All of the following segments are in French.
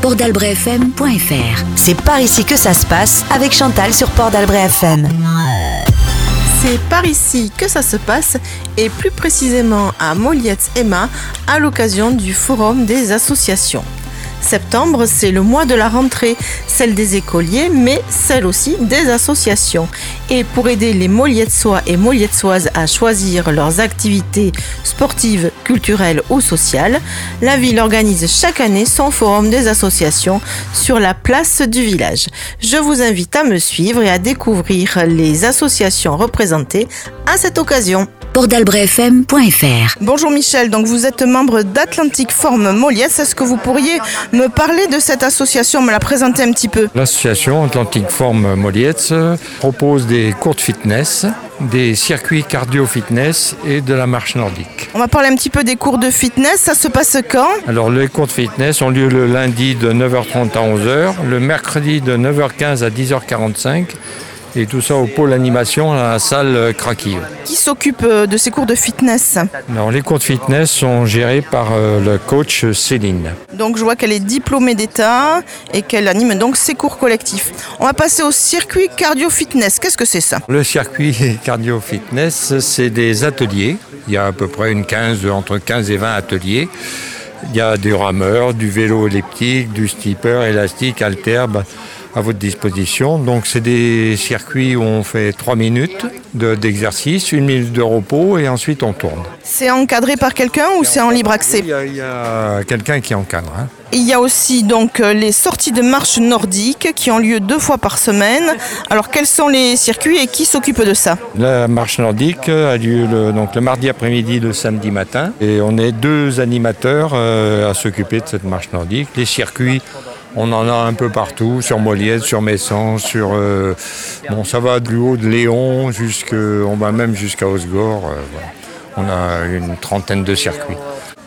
portalbrefm.fr. C'est par ici que ça se passe avec Chantal sur Port d'Albret FM. C'est par ici que ça se passe et plus précisément à Moliette Emma à l'occasion du Forum des associations. Septembre, c'est le mois de la rentrée, celle des écoliers, mais celle aussi des associations. Et pour aider les Molietsois et Molietsoises à choisir leurs activités sportives, culturelles ou sociales, la ville organise chaque année son forum des associations sur la place du village. Je vous invite à me suivre et à découvrir les associations représentées à cette occasion portalbrefm.fr. Bonjour Michel, donc vous êtes membre d'Atlantic Form Moliès. Est-ce que vous pourriez me parler de cette association, me la présenter un petit peu? L'association Atlantic Form Moliès propose des cours de fitness, des circuits cardio-fitness et de la marche nordique. On va parler un petit peu des cours de fitness. Ça se passe quand? Alors les cours de fitness ont lieu le lundi de 9h30 à 11h, le mercredi de 9h15 à 10h45 et tout ça au pôle animation à la salle Krakil. Qui s'occupe euh, de ces cours de fitness Alors, les cours de fitness sont gérés par euh, le coach Céline. Donc je vois qu'elle est diplômée d'État et qu'elle anime donc ses cours collectifs. On va passer au circuit cardio-fitness. Qu'est-ce que c'est ça? Le circuit cardio-fitness, c'est des ateliers. Il y a à peu près une 15, entre 15 et 20 ateliers. Il y a des rameurs, du vélo elliptique, du steeper, élastique, alterbe à votre disposition. Donc c'est des circuits où on fait 3 minutes d'exercice, une minute de repos et ensuite on tourne. C'est encadré par quelqu'un ou c'est en libre accès Il y a, quelqu'un qui encadre. hein. Il y a aussi donc euh, les sorties de marche nordique qui ont lieu deux fois par semaine. Alors quels sont les circuits et qui s'occupe de ça? La marche nordique a lieu le, donc le mardi après-midi, le samedi matin. Et on est deux animateurs euh, à s'occuper de cette marche nordique. Les circuits, on en a un peu partout, sur Moliette, sur Messan, sur... euh, bon, ça va du haut de Léon, jusque, on va même jusqu'à Osgore. euh. On a une trentaine de circuits.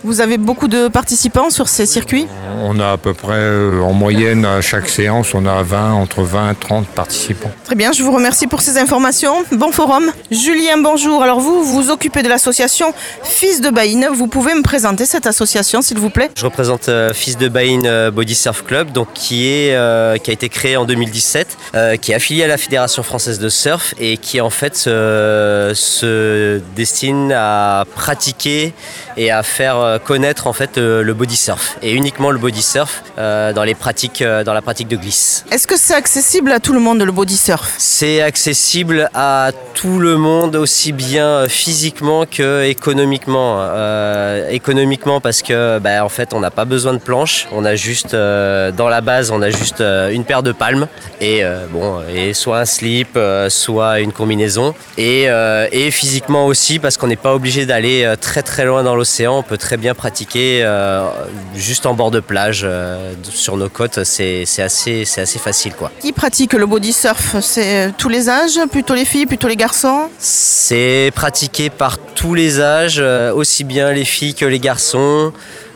Vous avez beaucoup de participants sur ces circuits On a à peu près, euh, en moyenne, à chaque séance, on a 20, entre 20 et 30 participants. Très bien, je vous remercie pour ces informations. Bon forum. Julien, bonjour. Alors vous, vous occupez de l'association Fils de Baïne. Vous pouvez me présenter cette association, s'il vous plaît Je représente euh, Fils de Bain euh, Body Surf Club, donc qui est euh, qui a été créé en 2017, euh, qui est affilié à la Fédération française de surf et qui en fait euh, se destine à pratiquer et à faire euh, connaître en fait euh, le body surf et uniquement le body surf euh, dans les pratiques euh, dans la pratique de glisse. Est-ce que c'est accessible à tout le monde, le body surf? C'est accessible à tout le monde, aussi bien physiquement que économiquement. Euh, économiquement parce que, bah, en fait, on n'a pas besoin de planches. On a juste, euh, dans la base, on a juste euh, une paire de palmes et bon, et soit un slip, soit une combinaison. Et, et physiquement aussi parce qu'on n'est pas obligé d'aller très très loin dans l'océan. On peut très bien pratiquer euh, juste en bord de plage euh, sur nos côtes. C'est assez, c'est assez facile, quoi. Qui pratique le body surf? C'est tous les âges, plutôt les filles, plutôt les garçons? C'est pratiqué par tous les âges, euh, aussi bien les filles que les garçons.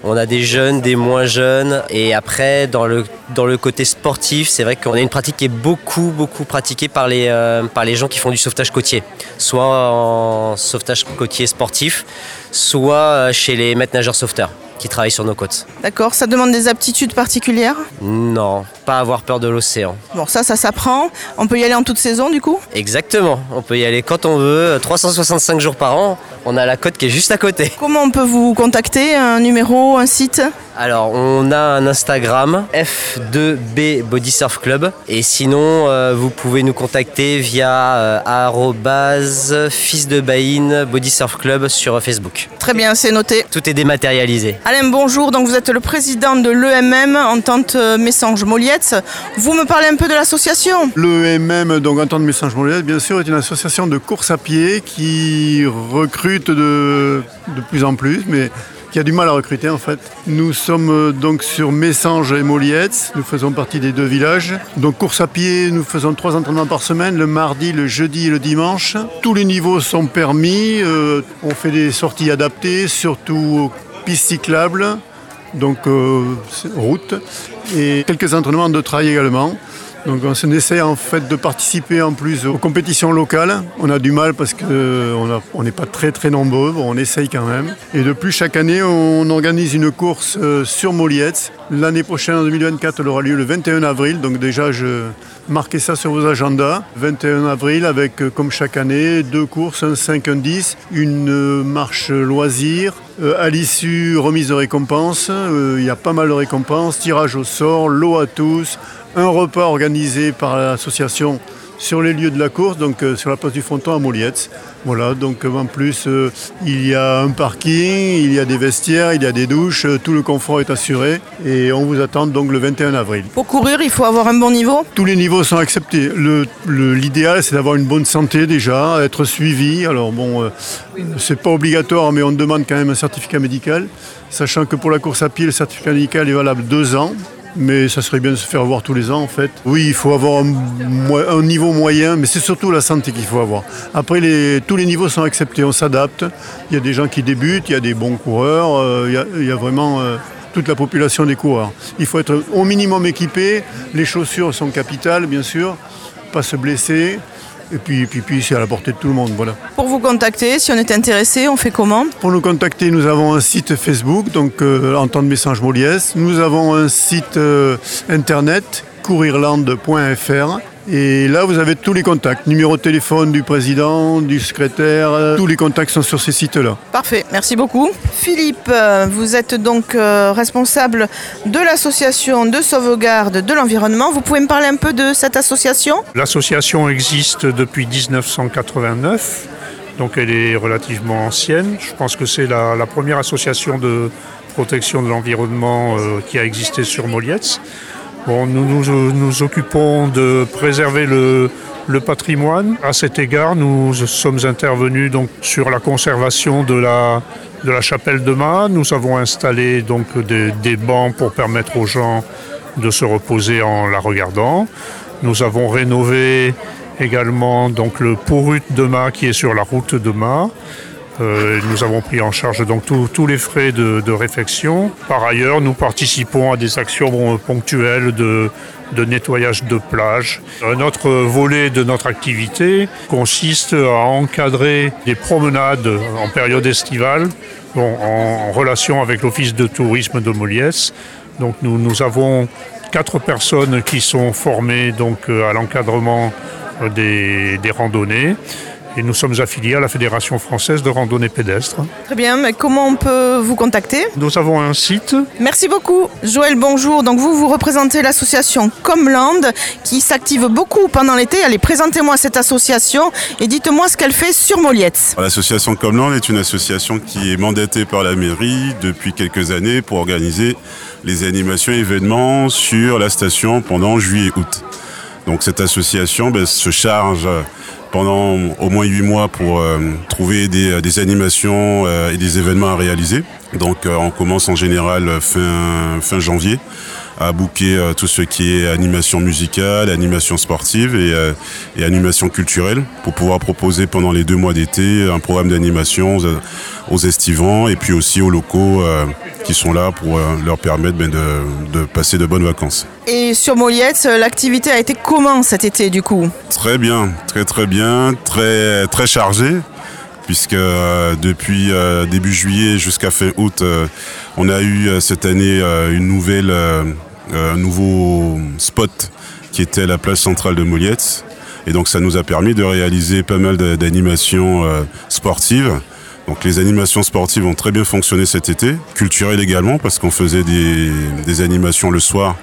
On a des jeunes, des moins jeunes. Et après, dans le, côté sportif, c'est vrai qu'on a une pratique qui est beaucoup, beaucoup pratiquée par les, euh, par les gens qui font du sauvetage côtier. Soit en sauvetage côtier sportif, soit euh, chez les maîtres nageurs sauveteurs qui travaillent sur nos côtes. D'accord, ça demande des aptitudes particulières Non, pas avoir peur de l'océan. Bon, ça, ça s'apprend. On peut y aller en toute saison, du coup Exactement, on peut y aller quand on veut, 365 jours par an. On a la côte qui est juste à côté. Comment on peut vous contacter Un numéro, un site Alors, on a un Instagram, F2B Body Surf Club. Et sinon, euh, vous pouvez nous contacter via euh, fils de Baïn Body Surf Club sur Facebook. Très bien, c'est noté. Tout est dématérialisé. Alain, bonjour. Donc, vous êtes le président de l'EMM, Entente euh, Messange Moliette. Vous me parlez un peu de l'association L'EMM, donc Entente Message Moliette, bien sûr, est une association de course à pied qui recrute de, plus en plus, mais qui a du mal à recruter en fait. Nous sommes euh, donc sur Messange et Moliette, nous faisons partie des deux villages. Donc course à pied, nous faisons trois entraînements par semaine, le mardi, le jeudi et le dimanche. Tous les niveaux sont permis, euh, on fait des sorties adaptées, surtout pistes cyclables, donc euh, route, et quelques entraînements de trail également. Donc on essaie en fait de participer en plus aux compétitions locales. On a du mal parce qu'on n'est pas très très nombreux, on essaye quand même. Et depuis chaque année, on organise une course euh, sur Molietz. L'année prochaine, en 2024, elle aura lieu le 21 avril. Donc déjà, je marquez ça sur vos agendas. 21 avril avec, euh, comme chaque année, deux courses, un 5, un 10, une euh, marche loisir. À l'issue, remise de récompenses. Il y a pas mal de récompenses, tirage au sort, l'eau à tous, un repas organisé par l'association sur les lieux de la course, donc euh, sur la place du Fronton à Molietz. Voilà, donc euh, en plus, euh, il y a un parking, il y a des vestiaires, il y a des douches, tout le confort est assuré et on vous attend donc le 21 avril. Pour courir, il faut avoir un bon niveau? Tous les niveaux sont acceptés. L'idéal, c'est d'avoir une bonne santé déjà, être suivi. Alors bon, c'est pas obligatoire, mais on demande quand même un certificat médical, sachant que pour la course à pied, le certificat médical est valable deux ans mais ça serait bien de se faire voir tous les ans en fait. Oui, il faut avoir un, niveau moyen, mais c'est surtout la santé qu'il faut avoir. Après, tous les niveaux sont acceptés, on s'adapte. Il y a des gens qui débutent, il y a des bons coureurs, euh, il, y a, vraiment euh, toute la population des coureurs. Il faut être au minimum équipé, les chaussures sont capitales bien sûr, pas se blesser. Et puis, puis, puis c'est à la portée de tout le monde. Voilà. Pour vous contacter, si on est intéressé, on fait comment Pour nous contacter, nous avons un site Facebook, donc euh, en temps de message Moliès. Nous avons un site euh, internet, courirland.fr. Et là, vous avez tous les contacts, numéro de téléphone du président, du secrétaire, euh, tous les contacts sont sur ces sites-là. Parfait, merci beaucoup. Philippe, euh, vous êtes donc euh, responsable de l'association de sauvegarde de l'environnement. Vous pouvez me parler un peu de cette association? L'association existe depuis 1989, donc elle est relativement ancienne. Je pense que c'est la, première association de protection de l'environnement qui a existé sur Molietz nous, nous occupons de préserver le, patrimoine. À cet égard, nous sommes intervenus donc sur la conservation de la, chapelle de Mât. Nous avons installé donc des, bancs pour permettre aux gens de se reposer en la regardant. Nous avons rénové également donc le Pourut de Mât qui est sur la route de Mât. Euh, nous avons pris en charge donc tous les frais de, réfection. Par ailleurs, nous participons à des actions ponctuelles de, nettoyage de plage. Un autre volet de notre activité consiste à encadrer des promenades en période estivale en, relation avec l'Office de tourisme de Moliès. Donc nous, avons quatre personnes qui sont formées donc, à l'encadrement des randonnées et nous sommes affiliés à la Fédération française de randonnée pédestre. Très bien, mais comment on peut vous contacter? Nous avons un site. Merci beaucoup. Joël, bonjour. Donc vous, vous représentez l'association Comland qui s'active beaucoup pendant l'été. Allez, présentez-moi cette association et dites-moi ce qu'elle fait sur Molietz. L'association Comland est une association qui est mandatée par la mairie depuis quelques années pour organiser les animations et événements sur la station pendant juillet-août. Donc cette association ben, se charge pendant au moins huit mois pour euh, trouver des, euh, animations euh, et des événements à réaliser. Donc on commence en général fin janvier à booker tout ce qui est animation musicale, animation sportive et, animation culturelle pour pouvoir proposer pendant les deux mois d'été un programme d'animation aux, estivants et puis aussi aux locaux qui sont là pour leur permettre ben, de passer de bonnes vacances. Et sur Moliette, l'activité a été comment cet été du coup? Très bien, très très bien, très très chargé puisque euh, depuis euh, début juillet jusqu'à fin août, euh, on a eu cette année une nouvelle, un nouveau spot qui était la place centrale de Moliette. Et donc ça nous a permis de réaliser pas mal d'animations sportives. Donc les animations sportives ont très bien fonctionné cet été, culturelles également parce qu'on faisait des, des animations le soir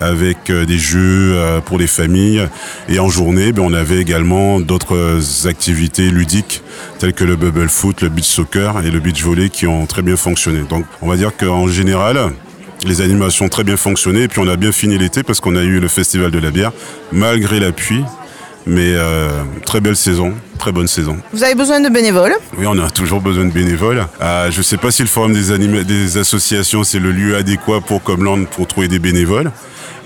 avec euh, des jeux euh, pour les familles. Et en journée, ben, on avait également d'autres activités ludiques telles que le bubble foot, le beach soccer et le beach volley qui ont très bien fonctionné. Donc on va dire qu'en général, les animations ont très bien fonctionné et puis on a bien fini l'été parce qu'on a eu le festival de la bière malgré la pluie. Mais euh, très belle saison très bonne saison. Vous avez besoin de bénévoles? Oui, on a toujours besoin de bénévoles. Euh, je ne sais pas si le forum des, anima- des associations, c'est le lieu adéquat pour Comland pour trouver des bénévoles.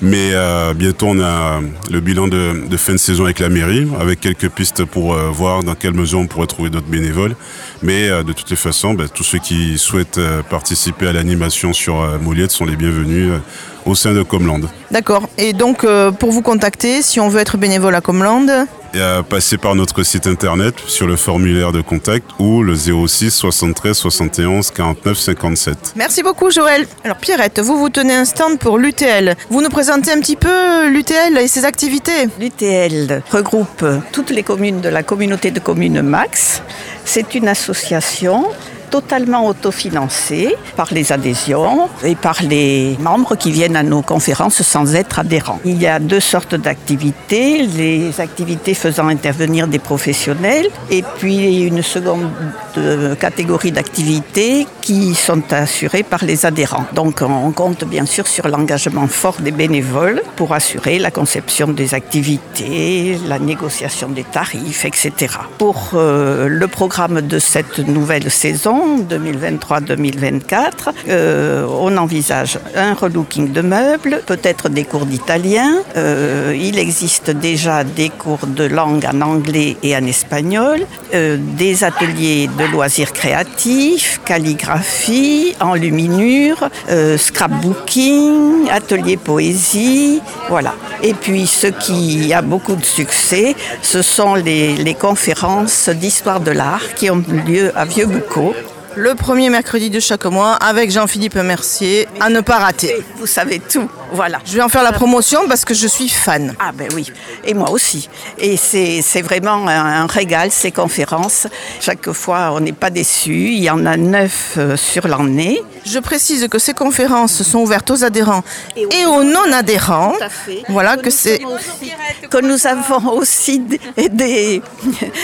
Mais euh, bientôt, on a le bilan de, de fin de saison avec la mairie, avec quelques pistes pour euh, voir dans quelle mesure on pourrait trouver d'autres bénévoles. Mais euh, de toutes les façons, ben, tous ceux qui souhaitent participer à l'animation sur Moliette sont les bienvenus au sein de Comland. D'accord. Et donc, pour vous contacter, si on veut être bénévole à Comland, Et à passer par notre site internet sur le formulaire de contact ou le 06 73 71 49 57. Merci beaucoup Joël. Alors Pierrette, vous vous tenez un stand pour l'UTL. Vous nous présentez un petit peu l'UTL et ses activités L'UTL regroupe toutes les communes de la communauté de communes Max. C'est une association totalement autofinancée par les adhésions et par les membres qui viennent à nos conférences sans être adhérents. Il y a deux sortes d'activités, les activités faisant intervenir des professionnels et puis une seconde euh, catégorie d'activités qui sont assurées par les adhérents. Donc on compte bien sûr sur l'engagement fort des bénévoles pour assurer la conception des activités, la négociation des tarifs, etc. Pour euh, le programme de cette nouvelle saison 2023-2024, euh, on envisage un relooking de meubles, peut-être des cours d'italien. Euh, il existe déjà des cours de langue en anglais et en espagnol, euh, des ateliers de loisirs créatifs, calligraphie, enluminure, scrapbooking, atelier poésie, voilà. Et puis ce qui a beaucoup de succès, ce sont les, conférences d'histoire de l'art qui ont lieu à Vieux-Boucau. Le premier mercredi de chaque mois avec Jean-Philippe Mercier à ne pas rater. Vous savez tout, voilà. Je vais en faire la promotion parce que je suis fan. Ah ben oui, et moi aussi. Et c'est vraiment un, un régal, ces conférences. Chaque fois, on n'est pas déçus. Il y en a neuf euh, sur l'année. Je précise que ces conférences sont ouvertes aux adhérents et aux non-adhérents. Voilà que c'est que nous avons aussi des, des-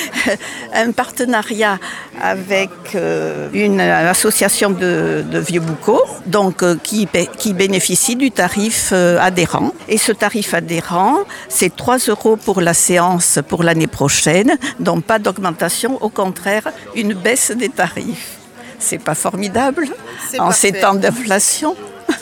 un partenariat avec euh, une association de, de Vieux-Boucau, donc euh, qui, qui bénéficie du tarif euh, adhérent. Et ce tarif adhérent, c'est 3 euros pour la séance pour l'année prochaine, donc pas d'augmentation, au contraire, une baisse des tarifs. C'est pas formidable en parfait. ces temps d'inflation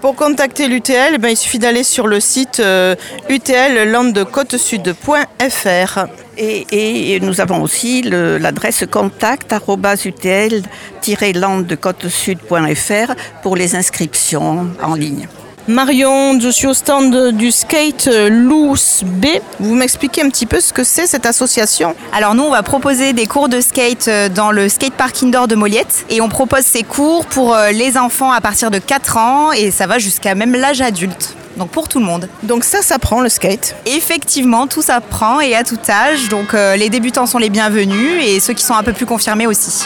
Pour contacter l'UTL, ben, il suffit d'aller sur le site euh, utllandecotesud.fr. Et, et nous avons aussi l'adresse contact utl-land-côte-sud.fr pour les inscriptions en ligne. Marion, je suis au stand du skate euh, Loose B. Vous m'expliquez un petit peu ce que c'est cette association? Alors nous, on va proposer des cours de skate euh, dans le skatepark indoor de Moliette et on propose ces cours pour euh, les enfants à partir de 4 ans et ça va jusqu'à même l'âge adulte. Donc pour tout le monde. Donc ça s'apprend le skate? Effectivement, tout s'apprend et à tout âge. Donc euh, les débutants sont les bienvenus et ceux qui sont un peu plus confirmés aussi.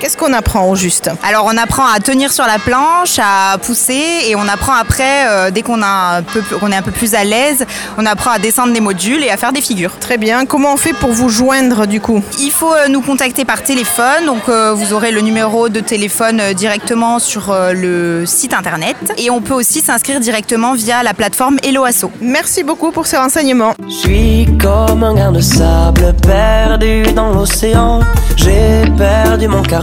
Qu'est-ce qu'on apprend au juste Alors on apprend à tenir sur la planche, à pousser et on apprend après, euh, dès qu'on a un peu- qu'on est un peu plus à l'aise, on apprend à descendre des modules et à faire des figures. Très bien. Comment on fait pour vous joindre du coup Il faut euh, nous contacter par téléphone, donc euh, vous aurez le numéro de téléphone euh, directement sur euh, le site internet et on peut aussi s'inscrire directement via la plateforme Eloasso. Merci beaucoup pour ces renseignements. Je suis comme un grain de sable perdu dans l'océan. J'ai perdu mon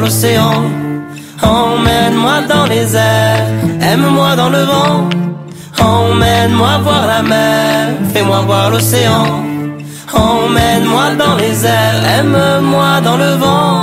L'océan. Emmène-moi dans les airs, aime-moi dans le vent. Emmène-moi voir la mer, fais-moi voir l'océan. Emmène-moi dans les airs, aime-moi dans le vent.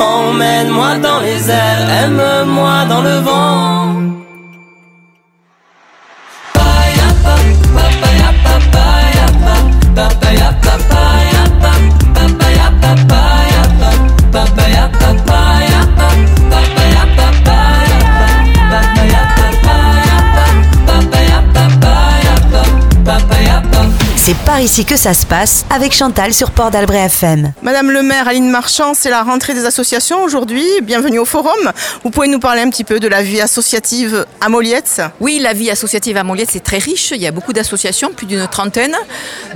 Emmène-moi dans les airs, aime-moi dans le vent. C'est par ici que ça se passe avec Chantal sur Port d'Albret FM. Madame le maire Aline Marchand, c'est la rentrée des associations aujourd'hui. Bienvenue au forum. Vous pouvez nous parler un petit peu de la vie associative à Moliette? Oui, la vie associative à Moliette, c'est très riche. Il y a beaucoup d'associations, plus d'une trentaine,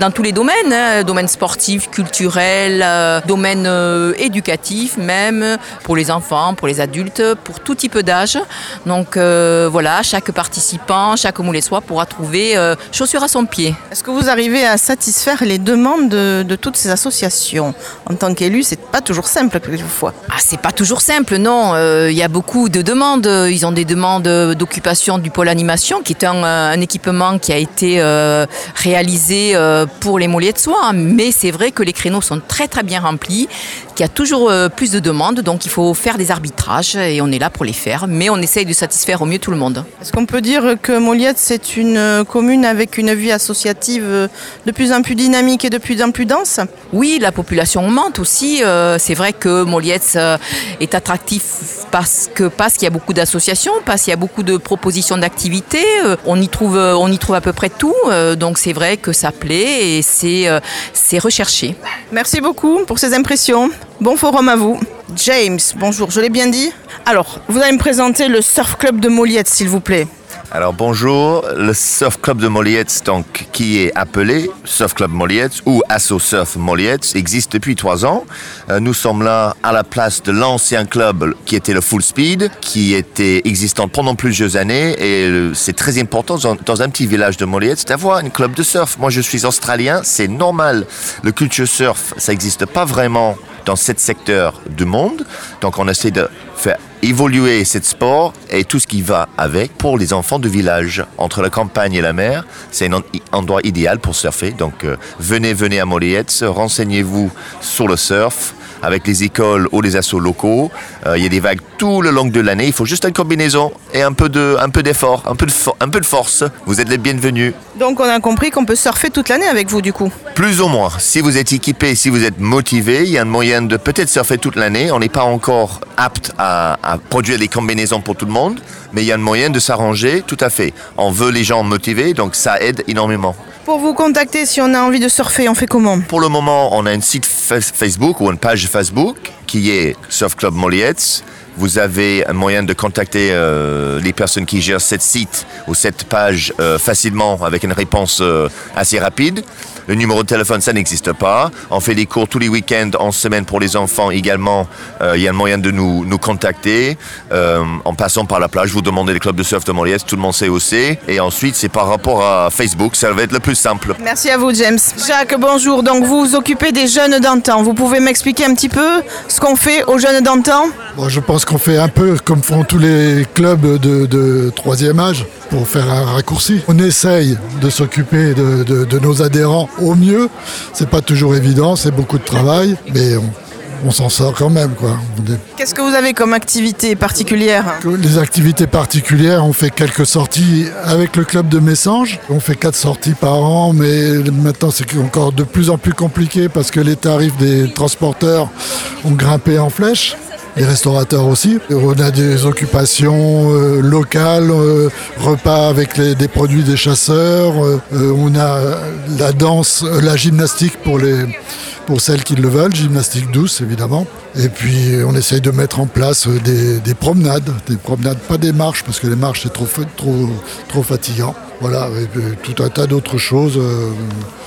dans tous les domaines. hein. Domaine sportif, culturel, euh, domaine euh, éducatif même, pour les enfants, pour les adultes, pour tout type d'âge. Donc euh, voilà, chaque participant, chaque moulet-soi pourra trouver euh, chaussure à son pied. Est-ce que vous arrivez à satisfaire les demandes de, de toutes ces associations En tant qu'élu, c'est pas toujours simple quelquefois. Ah, c'est pas toujours simple, non. Euh, Il y a beaucoup de demandes. Ils ont des demandes d'occupation du pôle animation, qui est un, euh, un équipement qui a été euh, réalisé euh, pour les mollets de soie. Mais c'est vrai que les créneaux sont très très bien remplis, qu'il y a toujours plus de demandes, donc il faut faire des arbitrages et on est là pour les faire. Mais on essaye de satisfaire au mieux tout le monde. Est-ce qu'on peut dire que Moliette, c'est une commune avec une vie associative de plus en plus dynamique et de plus en plus dense Oui, la population augmente aussi. Euh, c'est vrai que Molietz euh, est attractif parce que parce qu'il y a beaucoup d'associations, parce qu'il y a beaucoup de propositions d'activités. Euh, on y trouve on y trouve à peu près tout. Donc c'est vrai que ça plaît et c'est c'est recherché. Merci beaucoup pour ces impressions. Bon forum à vous. James, bonjour, je l'ai bien dit Alors, vous allez me présenter le Surf Club de Moliette, s'il vous plaît. Alors bonjour, le Surf Club de Moliette, donc, qui est appelé Surf Club Moliette ou Asso Surf Moliette, existe depuis trois ans. Euh, nous sommes là à la place de l'ancien club qui était le Full Speed, qui était existant pendant plusieurs années et euh, c'est très important dans, un petit village de Moliette d'avoir un club de surf. Moi je suis australien, c'est normal. Le culture surf, ça n'existe pas vraiment dans ce secteur du monde. Donc on essaie de faire évoluer ce sport et tout ce qui va avec pour les enfants du village. Entre la campagne et la mer, c'est un en- endroit idéal pour surfer. Donc euh, venez, venez à Moliette, renseignez-vous sur le surf avec les écoles ou les assos locaux. Euh, Il y a des vagues tout le long de l'année. Il faut juste une combinaison et un peu de, un peu d'effort, un peu de, un peu de force. Vous êtes les bienvenus. Donc on a compris qu'on peut surfer toute l'année avec vous du coup. Plus ou moins. Si vous êtes équipé, si vous êtes motivé, il y a un moyen de peut-être surfer toute l'année. On n'est pas encore apte à, à produire des combinaisons pour tout le monde, mais il y a un moyen de s'arranger, tout à fait. On veut les gens motivés, donc ça aide énormément. Pour vous contacter, si on a envie de surfer, on fait comment? Pour le moment, on a un site fa- Facebook ou une page Facebook qui est Surf Club Moliette. Vous avez un moyen de contacter euh, les personnes qui gèrent cette site ou cette page euh, facilement avec une réponse euh, assez rapide. Le numéro de téléphone, ça n'existe pas. On fait des cours tous les week-ends, en semaine pour les enfants également. Euh, Il y a un moyen de nous, nous contacter euh, en passant par la plage. Vous demandez le club de surf de Moliette, tout le monde sait où c'est. Et ensuite, c'est par rapport à Facebook, ça va être le plus simple. Merci à vous James. Jacques, bonjour. Donc vous vous occupez des jeunes d'antan. Vous pouvez m'expliquer un petit peu ce qu'on fait aux jeunes d'antan? Bon, je pense qu'on fait un peu comme font tous les clubs de, de troisième âge, pour faire un raccourci. On essaye de s'occuper de, de- de nos adhérents au mieux. C'est pas toujours évident, c'est beaucoup de travail, mais on, on s'en sort quand même. Quoi. Qu'est-ce que vous avez comme activité particulière? Les activités particulières, on fait quelques sorties avec le club de Messanges. On fait quatre sorties par an, mais maintenant c'est encore de plus en plus compliqué parce que les tarifs des transporteurs ont grimpé en flèche. Les restaurateurs aussi. On a des occupations euh, locales, euh, repas avec des produits des chasseurs. euh, on a la danse, la gymnastique pour les pour celles qui le veulent, gymnastique douce évidemment. Et puis on essaye de mettre en place des, des promenades, des promenades, pas des marches parce que les marches c'est trop, trop, trop fatigant. Voilà, et puis tout un tas d'autres choses. euh,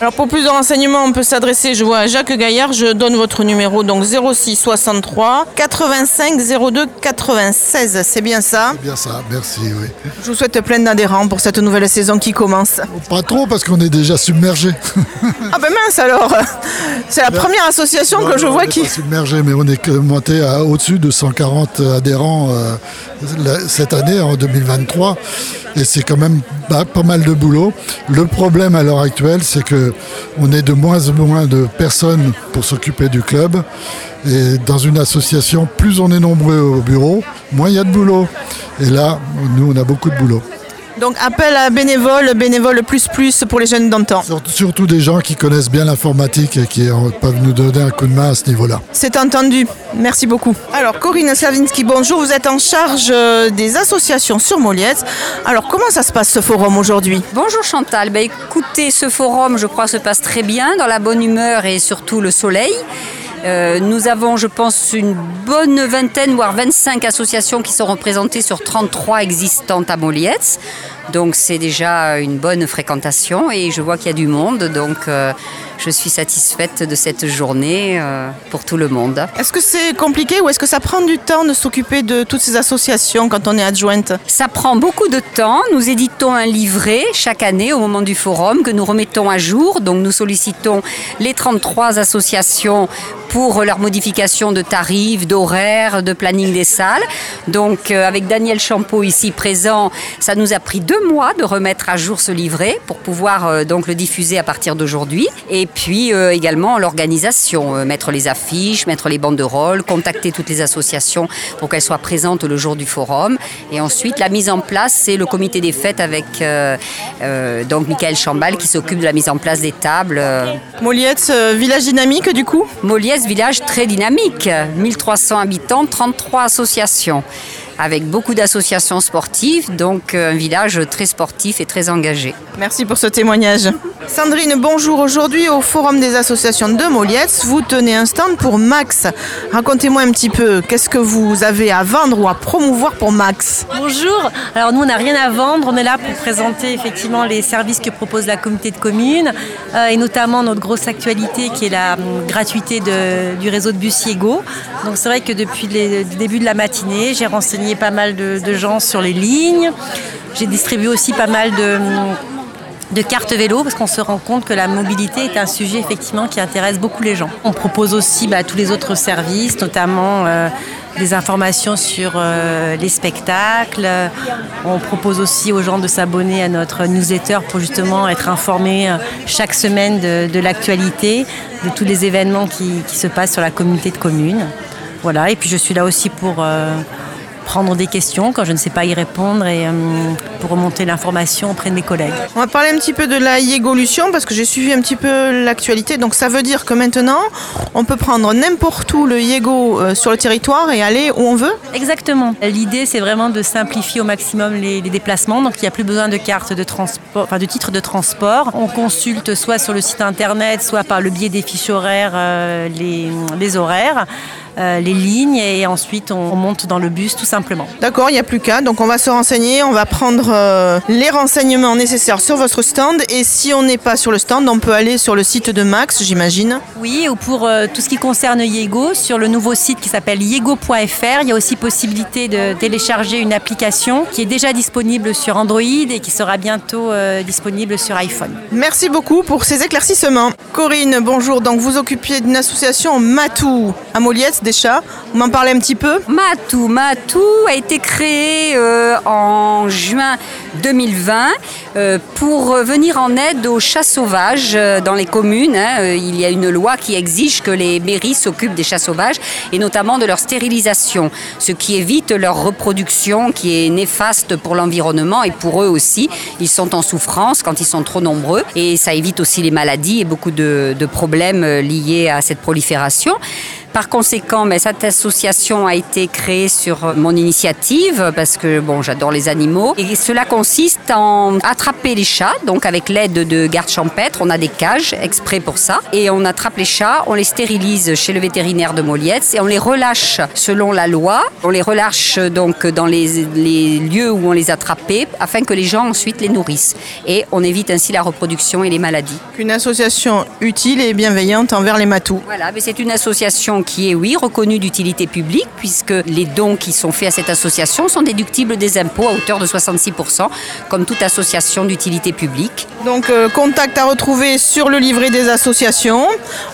Alors pour plus de renseignements, on peut s'adresser, je vois à Jacques Gaillard, je donne votre numéro, donc 06 63 85 02 96, c'est bien ça? C'est bien ça, merci, oui. Je vous souhaite plein d'adhérents pour cette nouvelle saison qui commence. Pas trop parce qu'on est déjà submergé. Ah ben mince alors C'est la première association que je vois qui... submergé, mais on est monté à au-dessus de 140 adhérents euh, cette année, en 2023. Et c'est quand même pas mal de boulot. Le problème à l'heure actuelle, c'est que on est de moins en moins de personnes pour s'occuper du club. Et dans une association, plus on est nombreux au bureau, moins il y a de boulot. Et là, nous, on a beaucoup de boulot. Donc appel à bénévoles, bénévoles plus plus pour les jeunes d'antan. Surtout des gens qui connaissent bien l'informatique et qui peuvent nous donner un coup de main à ce niveau-là. C'est entendu. Merci beaucoup. Alors, Corinne Slavinski, bonjour. Vous êtes en charge euh, des associations sur Moliette. Alors, comment ça se passe ce forum aujourd'hui? Bonjour Chantal, Ben, écoutez, ce forum, je crois, se passe très bien, dans la bonne humeur et surtout le soleil. Euh, nous avons, je pense, une bonne vingtaine, voire 25 associations qui sont représentées sur 33 existantes à Moliette. Donc c'est déjà une bonne fréquentation et je vois qu'il y a du monde. Donc euh, je suis satisfaite de cette journée euh, pour tout le monde. Est-ce que c'est compliqué ou est-ce que ça prend du temps de s'occuper de toutes ces associations quand on est adjointe? Ça prend beaucoup de temps. Nous éditons un livret chaque année au moment du forum que nous remettons à jour. Donc nous sollicitons les 33 associations pour leur modification de tarifs, d'horaires, de planning des salles. Donc euh, avec Daniel Champeau ici présent, ça nous a pris deux mois de remettre à jour ce livret pour pouvoir euh, donc le diffuser à partir d'aujourd'hui. Et puis euh, également l'organisation, euh, mettre les affiches, mettre les banderoles, contacter toutes les associations pour qu'elles soient présentes le jour du forum. Et ensuite la mise en place, c'est le comité des fêtes avec donc Michael Chambal qui s'occupe de la mise en place des tables. Moliette, village dynamique du coup? Moliès, village très dynamique, 1300 habitants, 33 associations, avec beaucoup d'associations sportives, donc euh, un village très sportif et très engagé. Merci pour ce témoignage. Sandrine, bonjour. Aujourd'hui, au Forum des associations de Moliette, vous tenez un stand pour Max. Racontez-moi un petit peu, qu'est-ce que vous avez à vendre ou à promouvoir pour Max? Bonjour, alors nous on n'a rien à vendre, on est là pour présenter effectivement les services que propose la communauté de communes euh, et notamment notre grosse actualité qui est la hum, gratuité de- du réseau de bus Yego. Donc c'est vrai que depuis le début de la matinée, j'ai renseigné pas mal de, gens sur les lignes, j'ai distribué aussi pas mal de... cartes vélo parce qu'on se rend compte que la mobilité est un sujet effectivement qui intéresse beaucoup les gens. On propose aussi bah, tous les autres services, notamment euh, des informations sur euh, les spectacles. On propose aussi aux gens de s'abonner à notre newsletter pour justement être informés euh, chaque semaine de, l'actualité, de tous les événements qui, se passent sur la communauté de communes. Voilà, et puis je suis là aussi pour prendre des questions quand je ne sais pas y répondre et euh, pour remonter l'information auprès de mes collègues. On va parler un petit peu de la Yégolution parce que j'ai suivi un petit peu l'actualité. Donc ça veut dire que maintenant, on peut prendre n'importe où le Yégo euh, sur le territoire et aller où on veut Exactement. L'idée, c'est vraiment de simplifier au maximum les, les déplacements. Donc, il n'y a plus besoin de carte de transport, enfin de titre de transport. On consulte soit sur le site internet, soit par le biais des fiches horaires, euh, les, les horaires, euh, les lignes, et ensuite on, on monte dans le bus tout simplement. D'accord, il n'y a plus qu'à. Donc on va se renseigner, on va prendre euh, les renseignements nécessaires sur votre stand. Et si on n'est pas sur le stand, on peut aller sur le site de Max, j'imagine. Oui, ou pour euh, tout ce qui concerne Yego, sur le nouveau site qui s'appelle yego.fr, il y a aussi possibilité de télécharger une application qui est déjà disponible sur Android et qui sera bientôt disponible sur iPhone. Merci beaucoup pour ces éclaircissements. Corinne, bonjour. Donc vous occupiez d'une association Matou à Moliette chats. Vous m'en parlez un petit peu? Matou, Matou a été créé euh, en juin 2020 euh, pour venir en aide aux chats sauvages euh, dans les communes. hein. Euh, Il y a une loi qui exige que les mairies s'occupent des chats sauvages et notamment de leur stérilisation, ce qui évite leur reproduction qui est néfaste pour l'environnement et pour eux aussi. Ils sont en souffrance quand ils sont trop nombreux et ça évite aussi les maladies et beaucoup de, problèmes liés à cette prolifération. Par conséquent, cette association a été créée sur mon initiative parce que bon, j'adore les animaux. Et cela consiste en attraper les chats, donc avec l'aide de gardes champêtres. On a des cages exprès pour ça. Et on attrape les chats, on les stérilise chez le vétérinaire de Molietz et on les relâche selon la loi. On les relâche donc dans les, les lieux où on les a attrapés afin que les gens ensuite les nourrissent. Et on évite ainsi la reproduction et les maladies. Une association utile et bienveillante envers les matous. Voilà, mais c'est une association qui est, oui, reconnue d'utilité publique, puisque les dons qui sont faits à cette association sont déductibles des impôts à hauteur de 66%, comme toute association d'utilité publique. Donc, euh, contact à retrouver sur le livret des associations.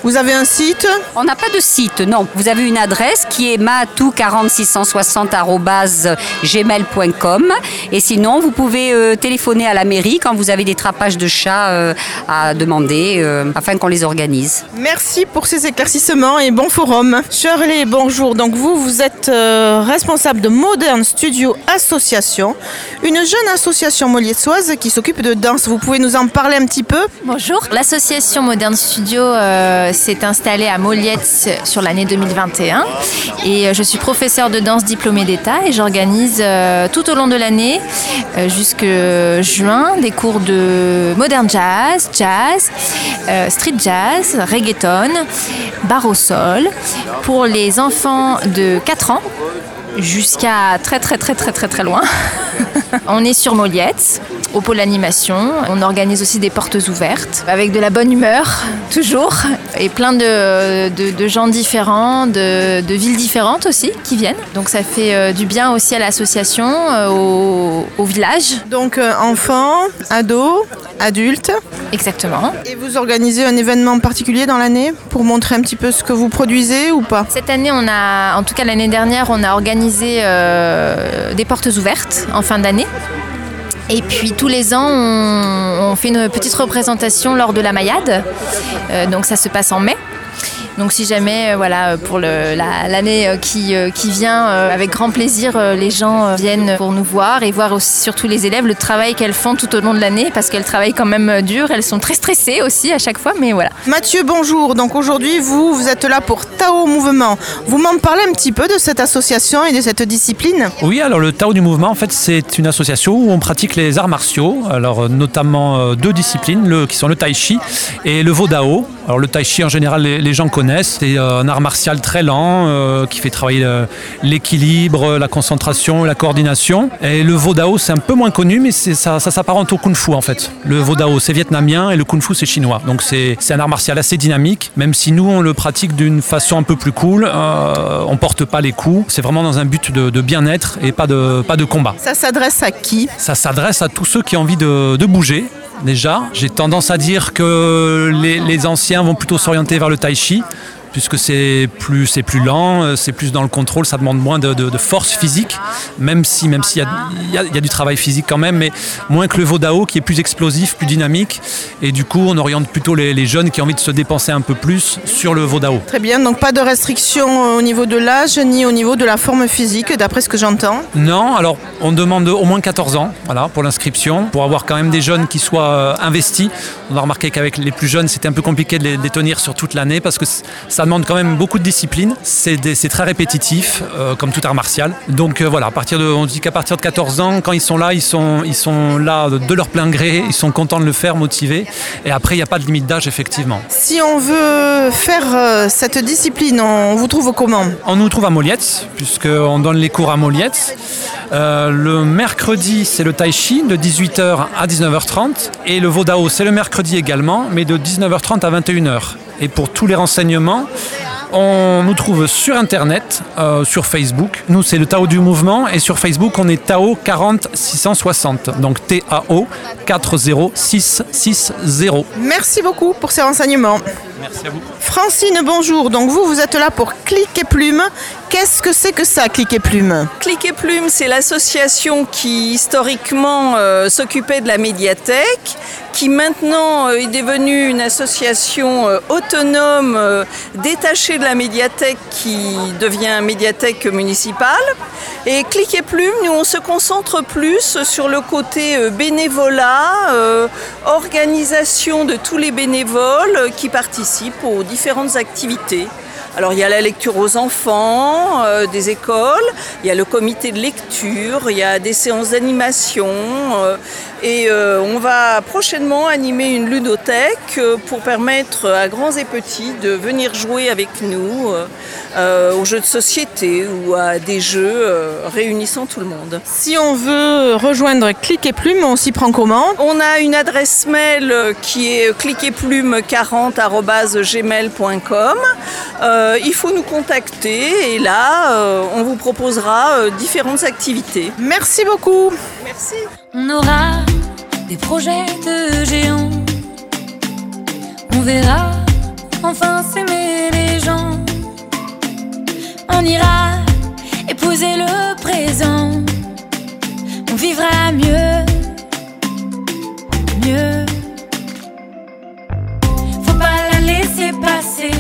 Vous avez un site? On n'a pas de site, non. Vous avez une adresse qui est matou40660.gmail.com et sinon, vous pouvez euh, téléphoner à la mairie quand vous avez des trapages de chats euh, à demander afin qu'on les organise. Merci pour ces éclaircissements et bon forum. Shirley, bonjour. Donc vous, vous êtes responsable de Modern Studio Association, une jeune association molietsoise qui s'occupe de danse. Vous pouvez nous en parler un petit peu Bonjour, l'association Modern Studio euh, s'est installée à Molietz sur l'année 2021 et euh, je suis professeure de danse diplômée d'État et j'organise euh, tout au long de l'année jusque juin des cours de modern jazz, jazz, street jazz, reggaeton, bar au sol pour les enfants de 4 ans jusqu'à très très très très très très loin. On est sur Molietz, au pôle animation. On organise aussi des portes ouvertes, avec de la bonne humeur, toujours, et plein de, de- de gens différents, de, de villes différentes aussi qui viennent. Donc ça fait euh, du bien aussi à l'association, euh, au, au village. Donc euh, enfants, ados, adultes. Exactement. Et vous organisez un événement particulier dans l'année pour montrer un petit peu ce que vous produisez ou pas? Cette année, on a, en tout cas l'année dernière, on a organisé euh, des portes ouvertes en fin d'année. Et puis tous les ans, on, fait une petite représentation lors de la Mayade. Euh, donc ça se passe en mai. Donc si jamais, euh, voilà, pour le- la- l'année euh, qui, euh, qui vient, euh, avec grand plaisir, euh, les gens euh, viennent pour nous voir et voir aussi surtout les élèves le travail qu'elles font tout au long de l'année parce qu'elles travaillent quand même euh, dur. Elles sont très stressées aussi à chaque fois, mais voilà. Mathieu, bonjour. Donc aujourd'hui, vous, vous êtes là pour Tao Mouvement. Vous m'en parlez un petit peu de cette association et de cette discipline? Oui, alors le Tao du mouvement, en fait, c'est une association où on pratique les arts martiaux, alors euh, notamment euh, deux disciplines, le, qui sont le Tai Chi et le Vodao. Alors le Tai Chi, en général, les, les gens connaissent. C'est euh, un art martial très lent euh, qui fait travailler euh, l'équilibre, la concentration, la coordination. Et le Vodao, c'est un peu moins connu, mais ça, ça s'apparente au Kung Fu, en fait. Le Vodao, c'est vietnamien et le Kung Fu, c'est chinois. Donc c'est c'est un art martial assez dynamique, même si nous, on le pratique d'une façon un peu plus cool. Euh, on porte pas les coups. C'est vraiment dans un but de, de bien-être et pas de, pas de combat. Ça s'adresse à qui? Ça s'adresse à tous ceux qui ont envie de, de bouger. Déjà, j'ai tendance à dire que les, anciens vont plutôt s'orienter vers le tai chi, puisque c'est plus, c'est plus lent, euh, c'est plus dans le contrôle, ça demande moins de, de- de force physique, même si même s'il y a, y y du travail physique quand même, mais moins que le Vodao qui est plus explosif, plus dynamique. Et du coup, on oriente plutôt les, les jeunes qui ont envie de se dépenser un peu plus sur le Vodao. Très bien, donc pas de restriction au niveau de l'âge ni au niveau de la forme physique, d'après ce que j'entends. Non, alors on demande au moins 14 ans voilà, pour l'inscription, pour avoir quand même des jeunes qui soient euh, investis. On a remarqué qu'avec les plus jeunes, c'était un peu compliqué de les, de les tenir sur toute l'année parce que c- ça demande quand même beaucoup de discipline. C'est très répétitif, euh, comme tout art martial. Donc euh, voilà, à partir de, on dit qu'à partir de 14 ans, quand ils sont là, ils sont, ils sont là de, leur plein gré, ils sont contents de le faire, motivés. Et après, il n'y a pas de limite d'âge, effectivement. Si on veut faire euh, cette discipline, on vous trouve comment? On nous trouve à Molietz, puisqu'on donne les cours à Molietz. Euh, le mercredi, c'est le Tai Chi de 18h à 19h30. Et le Vodao, c'est le mercredi également, mais de 19h30 à 21h. Et pour tous les renseignements, On nous trouve sur Internet, euh, sur Facebook. Nous, c'est le Tao du mouvement. Et sur Facebook, on est Tao 40 660. Donc T-A-O 40660. Merci beaucoup pour ces renseignements. Merci à vous. Francine, bonjour. Donc vous, vous êtes là pour Clic et Plume. Qu'est-ce que c'est que ça, Clic et Plume? Clic et Plume, c'est l'association qui historiquement euh, s'occupait de la médiathèque, qui maintenant euh, est devenue une association euh, autonome euh, détachée de la médiathèque qui devient médiathèque municipale. Et Clic et Plume, nous on se concentre plus sur le côté bénévolat, organisation de tous les bénévoles qui participent aux différentes activités. Alors il y a la lecture aux enfants des écoles, il y a le comité de lecture, il y a des séances d'animation et euh, on va prochainement animer une ludothèque euh, pour permettre à grands et petits de venir jouer avec nous euh, euh, aux jeux de société ou à des jeux euh, réunissant tout le monde. Si on veut rejoindre Clic et Plume, on s'y prend comment? On a une adresse mail euh, qui est cliquetplume40@gmail.com. Euh, il faut nous contacter et là, euh, on vous proposera euh, différentes activités. Merci beaucoup. Merci. On aura des projets de géants. On verra enfin s'aimer les gens. On ira épouser le présent. On vivra mieux, mieux. Faut pas la laisser passer.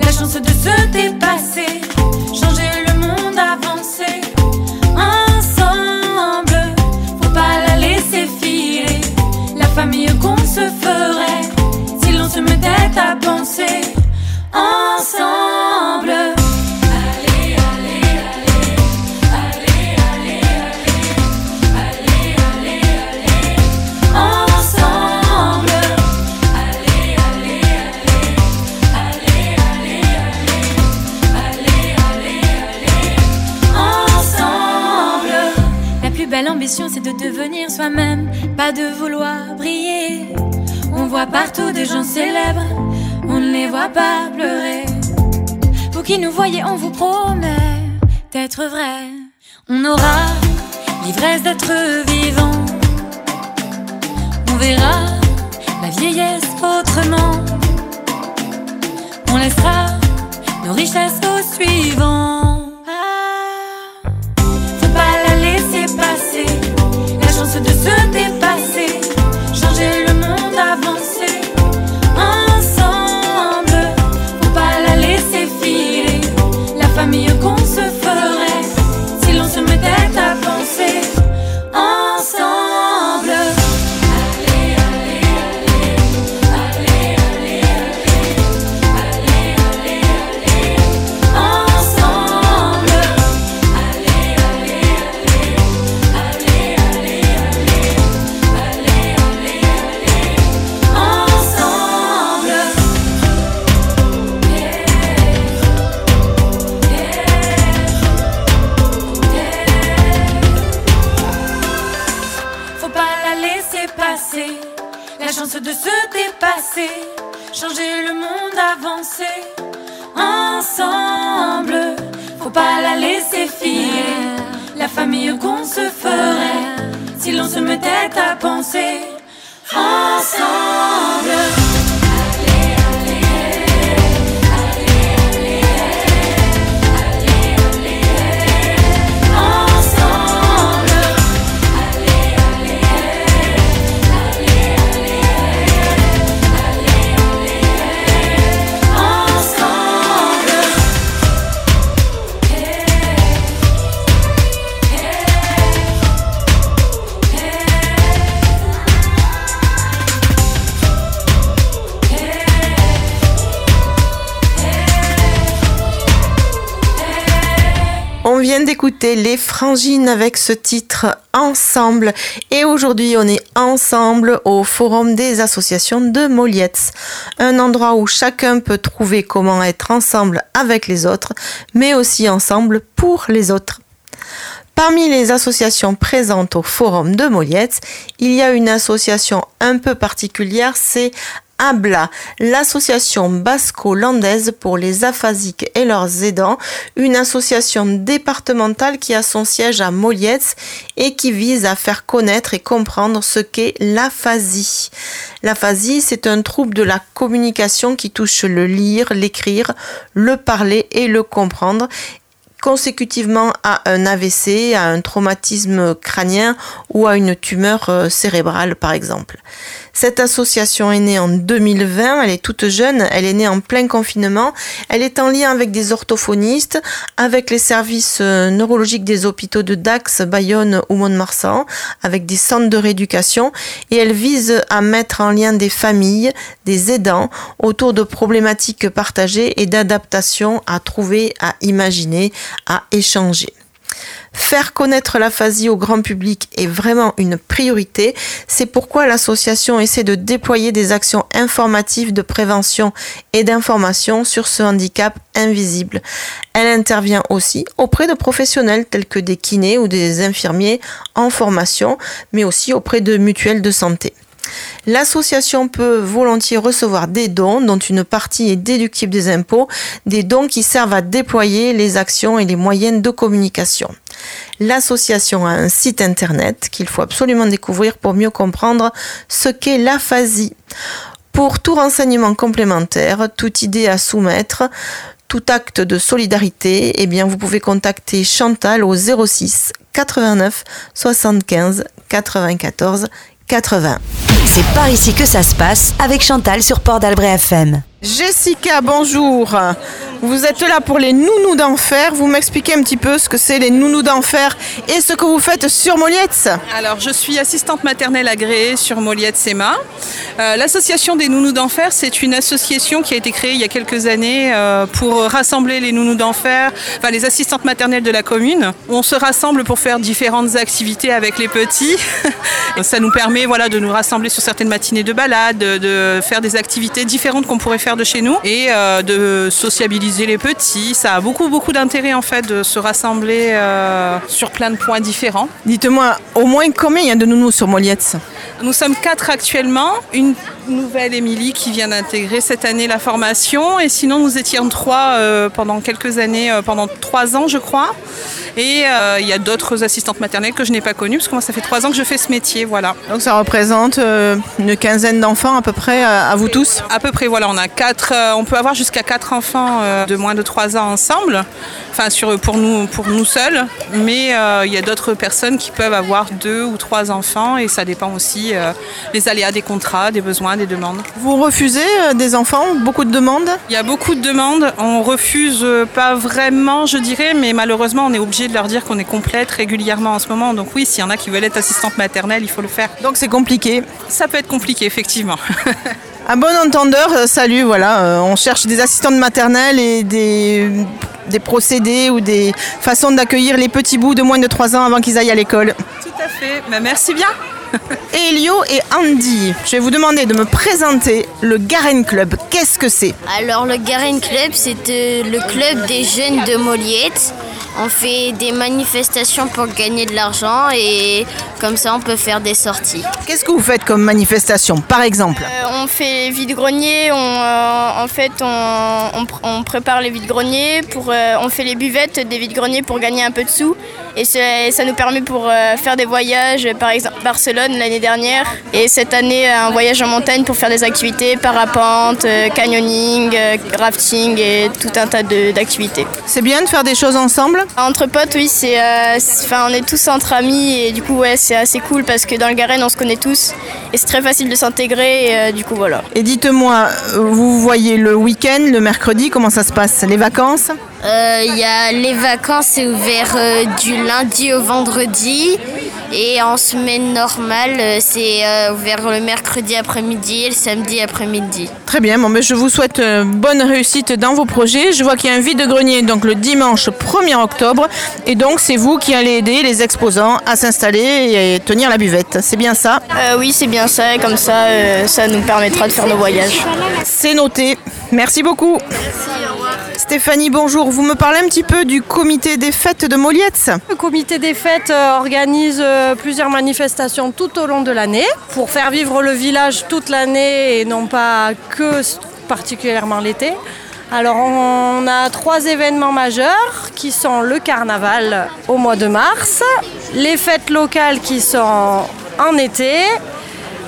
La chance de se dépasser. De vouloir briller. On voit partout des gens célèbres, on ne les voit pas pleurer. Vous qui nous voyez, on vous promet d'être vrai. On aura l'ivresse d'être vivant. On verra la vieillesse autrement. On laissera nos richesses aux suivants. De se dépasser. Les Frangines avec ce titre Ensemble. Et aujourd'hui, on est ensemble au Forum des associations de Molietz. Un endroit où chacun peut trouver comment être ensemble avec les autres, mais aussi ensemble pour les autres. Parmi les associations présentes au Forum de Molietz, il y a une association un peu particulière, c'est ABLA, l'association basco-landaise pour les aphasiques et leurs aidants, une association départementale qui a son siège à Molietz et qui vise à faire connaître et comprendre ce qu'est l'aphasie. L'aphasie, c'est un trouble de la communication qui touche le lire, l'écrire, le parler et le comprendre consécutivement à un AVC, à un traumatisme crânien ou à une tumeur euh, cérébrale par exemple. Cette association est née en 2020, elle est toute jeune, elle est née en plein confinement, elle est en lien avec des orthophonistes, avec les services euh, neurologiques des hôpitaux de Dax, Bayonne ou Mont-de-Marsan, avec des centres de rééducation et elle vise à mettre en lien des familles, des aidants autour de problématiques partagées et d'adaptation à trouver, à imaginer, à échanger. Faire connaître l'aphasie au grand public est vraiment une priorité. C'est pourquoi l'association essaie de déployer des actions informatives de prévention et d'information sur ce handicap invisible. Elle intervient aussi auprès de professionnels tels que des kinés ou des infirmiers en formation, mais aussi auprès de mutuelles de santé. L'association peut volontiers recevoir des dons dont une partie est déductible des impôts, des dons qui servent à déployer les actions et les moyens de communication. L'association a un site internet qu'il faut absolument découvrir pour mieux comprendre ce qu'est l'aphasie. Pour tout renseignement complémentaire, toute idée à soumettre, tout acte de solidarité, eh bien vous pouvez contacter Chantal au 06 89 75 94 80. C'est par ici que ça se passe avec Chantal sur Port d'Albret FM. Jessica, bonjour. Vous êtes là pour les nounous d'enfer. Vous m'expliquez un petit peu ce que c'est les nounous d'enfer et ce que vous faites sur Molietz Alors, je suis assistante maternelle agréée sur Molietz EMA. Euh, L'association des nounous d'enfer, c'est une association qui a été créée il y a quelques années euh, pour rassembler les nounous d'enfer, enfin les assistantes maternelles de la commune. On se rassemble pour faire différentes activités avec les petits. Ça nous permet voilà, de nous rassembler sur certaines matinées de balade, de, de faire des activités différentes qu'on pourrait faire de chez nous et euh, de sociabiliser les petits. Ça a beaucoup beaucoup d'intérêt en fait de se rassembler euh, sur plein de points différents. Dites-moi, au moins combien il y a de nounous sur Molietz Nous sommes quatre actuellement. Une nouvelle Émilie qui vient d'intégrer cette année la formation et sinon nous étions trois euh, pendant quelques années, pendant trois ans je crois. Et il y a d'autres assistantes maternelles que je n'ai pas connues parce que moi ça fait trois ans que je fais ce métier, voilà. Donc ça représente une quinzaine d'enfants à peu près, à vous tous? À peu près, voilà, on a quatre, euh, on peut avoir jusqu'à quatre enfants euh, de moins de trois ans ensemble, enfin sur, pour, nous, pour nous seuls, mais euh, il y a d'autres personnes qui peuvent avoir deux ou trois enfants et ça dépend aussi des aléas des contrats, des besoins, des demandes. Vous refusez des enfants? Beaucoup de demandes? Il y a beaucoup de demandes, on refuse pas vraiment, je dirais, mais malheureusement on est obligé de leur dire qu'on est complète régulièrement en ce moment. Donc oui, s'il y en a qui veulent être assistante maternelle, il faut le faire. Donc c'est compliqué Ça peut être compliqué, effectivement. Un bon entendeur, euh, salut, voilà, euh, on cherche des assistantes maternelles et des, des procédés ou des façons d'accueillir les petits bouts de moins de 3 ans avant qu'ils aillent à l'école. Tout à fait, bah, merci bien. Elio et Andy, je vais vous demander de me présenter le Garen Club. Qu'est-ce que c'est? Alors le Garen Club, c'est euh, le club des jeunes de Moliette. On fait des manifestations pour gagner de l'argent et comme ça on peut faire des sorties. Qu'est-ce que vous faites comme manifestation, par exemple? Euh, on fait vide-grenier, on, euh, en fait on, on pr- on prépare les vide-greniers, pour, euh, on fait les buvettes des vide-greniers pour gagner un peu de sous et ça nous permet pour euh, faire des voyages, par exemple Barcelone l'année dernière et cette année un voyage en montagne pour faire des activités, parapente, euh, canyoning, euh, rafting et tout un tas de- d'activités. C'est bien de faire des choses ensemble? Entre potes, oui, c'est, euh, c'est- enfin, on est tous entre amis et du coup, ouais, c'est assez cool parce que dans le Garenne, on se connaît tous et c'est très facile de s'intégrer. Et, euh, du coup, voilà. Et dites-moi, vous voyez le week-end, le mercredi, comment ça se passe? Les vacances? Euh, Il y a les vacances, c'est ouvert euh, du lundi au vendredi et en semaine normale, euh, c'est euh, ouvert le mercredi après-midi et le samedi après-midi. Très bien, bon, ben, je vous souhaite euh, bonne réussite dans vos projets. Je vois qu'il y a un vide-grenier donc le dimanche 1er octobre et donc c'est vous qui allez aider les exposants à s'installer et tenir la buvette. C'est bien ça? Euh, oui, c'est bien ça et comme ça, euh, ça nous permettra de faire nos voyages. C'est noté. Merci beaucoup. Merci. Stéphanie, bonjour. Vous me parlez un petit peu du comité des fêtes de Molietz Le comité des fêtes euh, organise euh, plusieurs manifestations tout au long de l'année pour faire vivre le village toute l'année et non pas que particulièrement l'été. Alors on a trois événements majeurs qui sont le carnaval au mois de mars, les fêtes locales qui sont en été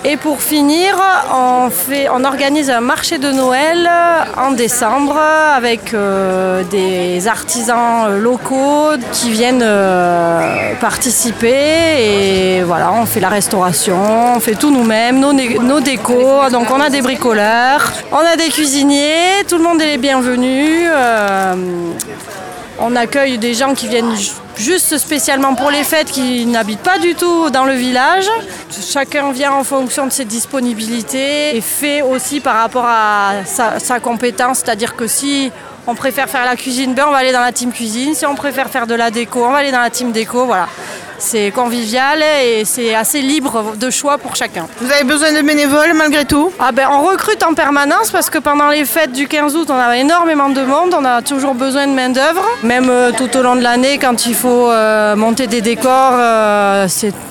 et pour finir, on, fait, on organise un marché de Noël en décembre avec euh, des artisans locaux qui viennent euh, participer. Et voilà, on fait la restauration, on fait tout nous-mêmes, nos, nos décos. Donc on a des bricoleurs, on a des cuisiniers, tout le monde est les bienvenus. Euh, on accueille des gens qui viennent ju- juste spécialement pour les fêtes, qui n'habitent pas du tout dans le village. Chacun vient en fonction de ses disponibilités et fait aussi par rapport à sa, sa compétence. C'est-à-dire que si on préfère faire la cuisine, ben on va aller dans la team cuisine. Si on préfère faire de la déco, on va aller dans la team déco. Voilà. C'est convivial et c'est assez libre de choix pour chacun. Vous avez besoin de bénévoles malgré tout ah ben, On recrute en permanence parce que pendant les fêtes du 15 août, on a énormément de monde. On a toujours besoin de main-d'œuvre. Même euh, tout au long de l'année, quand il faut euh, monter des décors, euh,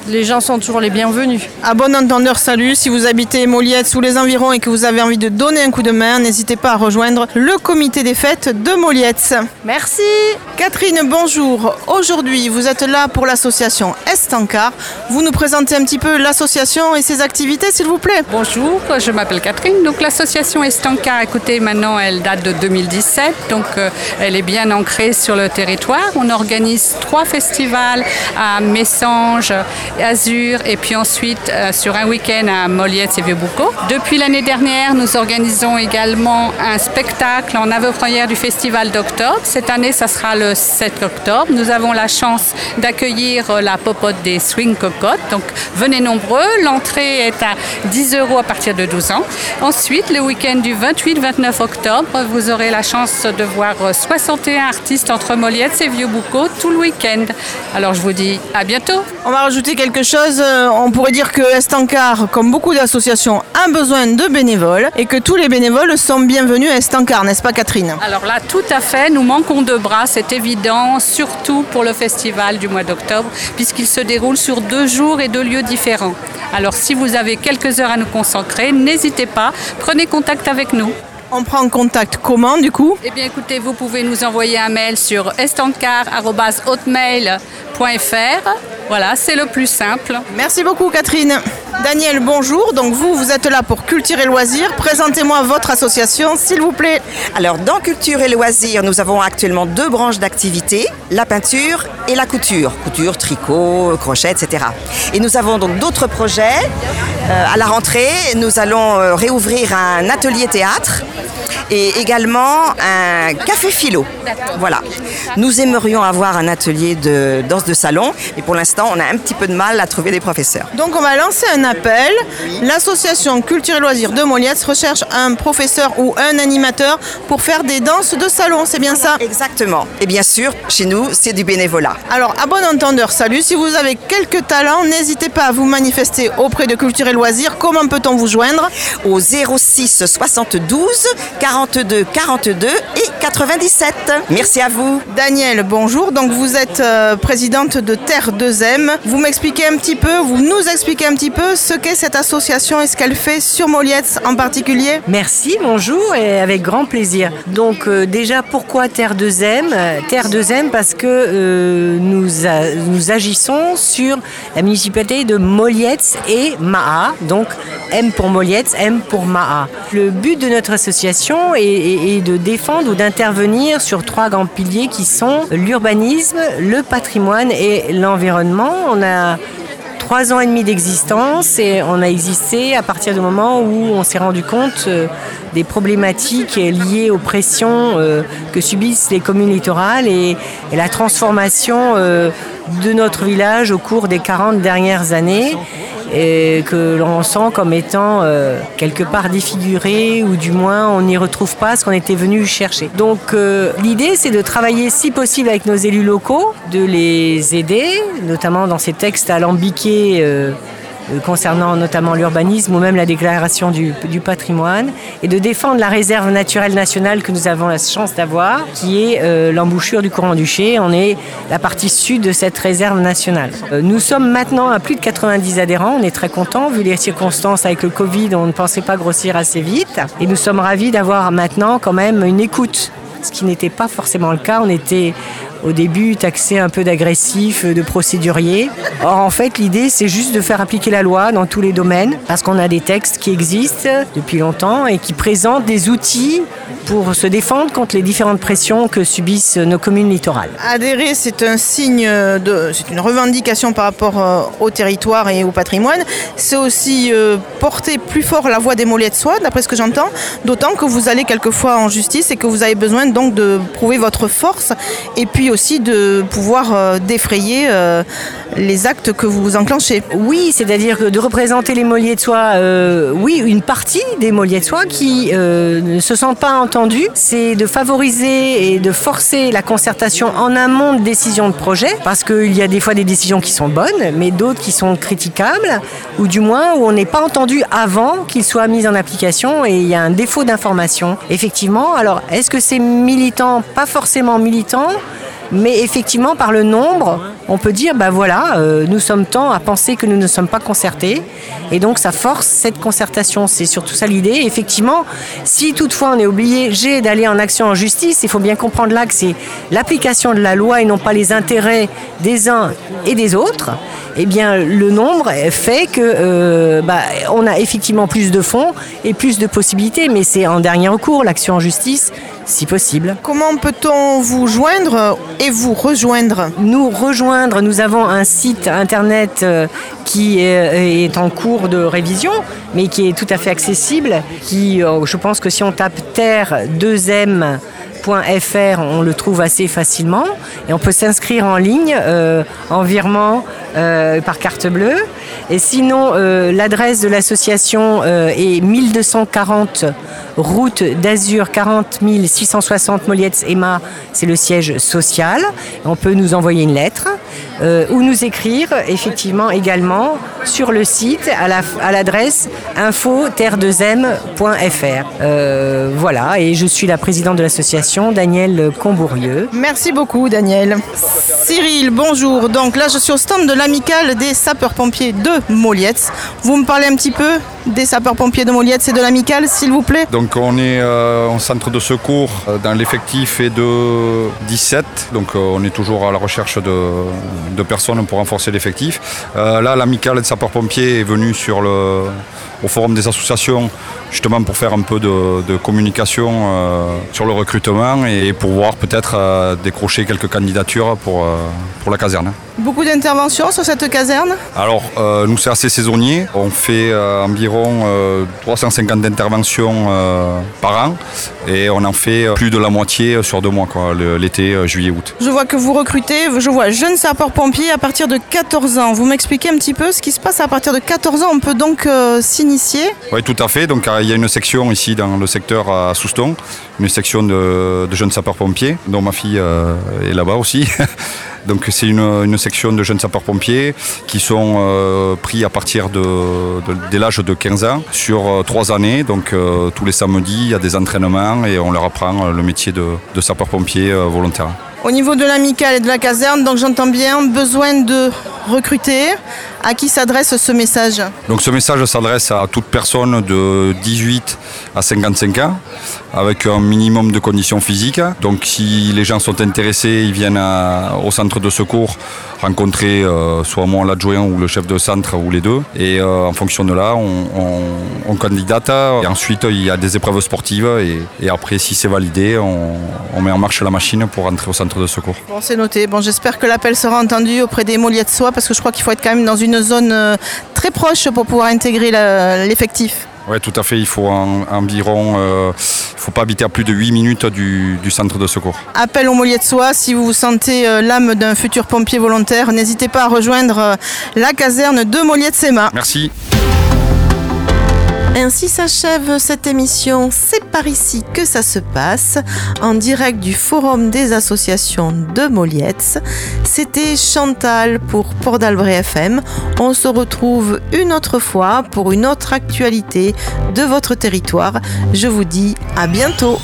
les gens sont toujours les bienvenus. À bon entendeur, salut. Si vous habitez Moliette sous les environs et que vous avez envie de donner un coup de main, n'hésitez pas à rejoindre le comité des fêtes de Moliette. Merci. Catherine, bonjour. Aujourd'hui, vous êtes là pour l'association Estancar. Vous nous présentez un petit peu l'association et ses activités, s'il vous plaît. Bonjour, je m'appelle Catherine. Donc l'association Estanca, écoutez, maintenant elle date de 2017, donc euh, elle est bien ancrée sur le territoire. On organise trois festivals à Messanges, Azur et puis ensuite euh, sur un week-end à Moliette et Vieux-Boucau. Depuis l'année dernière, nous organisons également un spectacle en avant-première du festival d'octobre. Cette année, ça sera le 7 octobre. Nous avons la chance d'accueillir euh, la popote des Swing Cocottes. Donc venez nombreux. L'entrée est à 10 euros à partir de 12 ans. Ensuite, le week-end du 28-29 octobre, vous aurez la chance de voir euh, 61 artistes entre Moliette et Vieux-Boucau tout le week-end. Alors je vous dis à bientôt. On va rajouter quelque chose. Euh, On pourrait dire que Estancar, comme beaucoup d'associations, a besoin de bénévoles et que tous les bénévoles sont bienvenus à Estancar, n'est-ce pas Catherine? Alors là, tout à fait, nous manquons de bras, c'est évident, surtout pour le festival du mois d'octobre, puisqu'il se déroule sur deux jours et deux lieux différents. Alors si vous avez quelques heures à nous consacrer, n'hésitez pas, prenez contact avec nous. On prend contact comment du coup? Eh bien écoutez, vous pouvez nous envoyer un mail sur Voilà, c'est le plus simple. Merci beaucoup Catherine. Daniel, bonjour. Donc vous, vous êtes là pour Culture et Loisirs. Présentez-moi votre association, s'il vous plaît. Alors, dans Culture et Loisirs, nous avons actuellement deux branches d'activité, la peinture et la couture. Couture, tricot, crochet, etc. Et nous avons donc d'autres projets. Euh, à la rentrée, nous allons euh, réouvrir un atelier théâtre et également un café philo. Voilà. Nous aimerions avoir un atelier de danse de salon, mais pour l'instant, on a un petit peu de mal à trouver des professeurs. Donc on va lancer un appel. L'association Culture et Loisirs de Moliette recherche un professeur ou un animateur pour faire des danses de salon, c'est bien ça? Exactement. Et bien sûr, chez nous, c'est du bénévolat. Alors, à bon entendeur, salut. Si vous avez quelques talents, n'hésitez pas à vous manifester auprès de Culture et Loisirs. Comment peut-on vous joindre? Au 06 72 42 42 et 97. Merci à vous. Daniel, bonjour. Donc vous êtes euh, de Terre 2M. Vous m'expliquez un petit peu, vous nous expliquez un petit peu ce qu'est cette association et ce qu'elle fait sur Moliette en particulier Merci, bonjour et avec grand plaisir. Donc euh, déjà pourquoi Terre 2M Euh, Terre 2M parce que euh, nous, agissons sur la municipalité de Moliette et Maha. Donc M pour Moliette, M pour Maha. Le but de notre association est de défendre ou d'intervenir sur trois grands piliers qui sont l'urbanisme, le patrimoine et l'environnement. On a trois ans et demi d'existence et on a existé à partir du moment où on s'est rendu compte euh, des problématiques liées aux pressions euh, que subissent les communes littorales et, la transformation euh, de notre village au cours des 40 dernières années et que l'on sent comme étant euh, quelque part défiguré ou du moins on n'y retrouve pas ce qu'on était venu chercher. Donc euh, l'idée c'est de travailler si possible avec nos élus locaux, de les aider, notamment dans ces textes alambiqués euh, concernant notamment l'urbanisme ou même la déclaration du, du patrimoine, et de défendre la réserve naturelle nationale que nous avons la chance d'avoir, qui est euh, l'embouchure du courant du Ché. On est la partie sud de cette réserve nationale. Euh, nous sommes maintenant à plus de 90 adhérents, on est très contents, vu les circonstances avec le Covid, on ne pensait pas grossir assez vite, et nous sommes ravis d'avoir maintenant quand même une écoute ce qui n'était pas forcément le cas. On était au début taxé un peu d'agressif, de procédurier. Or, en fait, l'idée, c'est juste de faire appliquer la loi dans tous les domaines, parce qu'on a des textes qui existent depuis longtemps et qui présentent des outils pour se défendre contre les différentes pressions que subissent nos communes littorales. Adhérer, c'est un signe de, c'est une revendication par rapport euh, au territoire et au patrimoine. C'est aussi euh, porter plus fort la voix des mollets de soie, d'après ce que j'entends. D'autant que vous allez quelquefois en justice et que vous avez besoin donc de prouver votre force et puis aussi de pouvoir euh, défrayer euh, les actes que vous enclenchez. Oui, c'est-à-dire de représenter les molliers de soie, euh, oui, une partie des molliers de soie qui ne se sentent pas entendus, c'est de favoriser et de forcer la concertation en amont de décisions de projet, parce qu'il y a des fois des décisions qui sont bonnes, mais d'autres qui sont critiquables, ou du moins où on n'est pas entendu avant qu'ils soient mis en application et il y a un défaut d'information. Effectivement, alors est-ce que c'est militant Pas forcément militant. Mais effectivement, par le nombre, on peut dire, ben voilà, euh, nous sommes tant à penser que nous ne sommes pas concertés. Et donc, ça force cette concertation. C'est surtout ça l'idée. Effectivement, si toutefois on est obligé d'aller en action en justice, il faut bien comprendre là que c'est l'application de la loi et non pas les intérêts des uns et des autres. Eh bien, le nombre fait que euh, bah, on a effectivement plus de fonds et plus de possibilités, mais c'est en dernier recours l'action en justice, si possible. Comment peut-on vous joindre et vous rejoindre? Nous rejoindre, nous avons un site internet euh, qui est, est en cours de révision, mais qui est tout à fait accessible. Qui, euh, je pense que si on tape terre 2m .fr, on le trouve assez facilement et on peut s'inscrire en ligne euh, en virement euh, par carte bleue. Et sinon, euh, l'adresse de l'association euh, est 1240 route d'Azur 40 660 Moliettes Emma, c'est le siège social. On peut nous envoyer une lettre euh, ou nous écrire effectivement également sur le site à la- à l'adresse info-terre2m.fr. Euh, voilà, et je suis la présidente de l'association, Daniel Combourieux. Merci beaucoup Daniel. Cyril, bonjour. Donc là je suis au stand de l'amicale des sapeurs-pompiers de Moliettes. Vous me parlez un petit peu des sapeurs-pompiers de Moliettes et de l'amicale s'il vous plaît Donc on est euh, en centre de secours euh, dans l'effectif est de 17, donc euh, on est toujours à la recherche de, de personnes pour renforcer l'effectif. Euh, là l'amicale des sapeurs-pompiers est venue sur le, au forum des associations justement pour faire un peu de, de communication euh, sur le recrutement et pour voir peut-être euh, décrocher quelques candidatures pour, euh, pour la caserne. Beaucoup d'interventions sur cette caserne? Alors, nous, c'est assez saisonnier. On fait environ euh, 350 interventions par an et on en fait plus de la moitié sur deux mois, l'été, juillet-août. Je vois que vous recrutez, je vois jeunes sapeurs-pompiers à partir de 14 ans. Vous m'expliquez un petit peu ce qui se passe à partir de 14 ans On peut donc euh, Oui, tout à fait. Donc, euh, il y a une section ici dans le secteur à Souston, une section de, de jeunes sapeurs-pompiers, dont ma fille euh, est là-bas aussi. Donc, c'est une, une section de jeunes sapeurs-pompiers qui sont euh, pris à partir de, de- dès l'âge de 15 ans sur trois années. Donc, euh, tous les samedis, il y a des entraînements et on leur apprend le métier de, de sapeur-pompier volontaire. Au niveau de l'amicale et de la caserne, donc j'entends bien, besoin de recruter. À qui s'adresse ce message Donc ce message s'adresse à toute personne de 18 à 55 ans avec un minimum de conditions physiques. Donc si les gens sont intéressés, ils viennent à- au centre de secours rencontrer euh, soit moi l'adjoint ou le chef de centre ou les deux. Et euh, en fonction de là, on, on- on candidate. Et ensuite, il y a des épreuves sportives. Et, et après, si c'est validé, on, on met en marche la machine pour rentrer au centre de secours. Bon, c'est noté. Bon, j'espère que l'appel sera entendu auprès des Molières de Soie parce que je crois qu'il faut être quand même dans une zone euh, très proche pour pouvoir intégrer l'effectif. Oui, tout à fait. Il faut en- environ, euh, il faut pas habiter à plus de 8 minutes du, du centre de secours. Appel aux Molières de Soie, si vous vous sentez euh, l'âme d'un futur pompier volontaire, n'hésitez pas à rejoindre euh, la caserne de Molière de Séma. Merci. Ainsi s'achève cette émission C'est par ici que ça se passe, en direct du Forum des associations de Molietz. C'était Chantal pour Port d'Albret FM. On se retrouve une autre fois pour une autre actualité de votre territoire. Je vous dis à bientôt.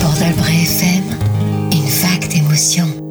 Port d'Albret FM, une vague d'émotions.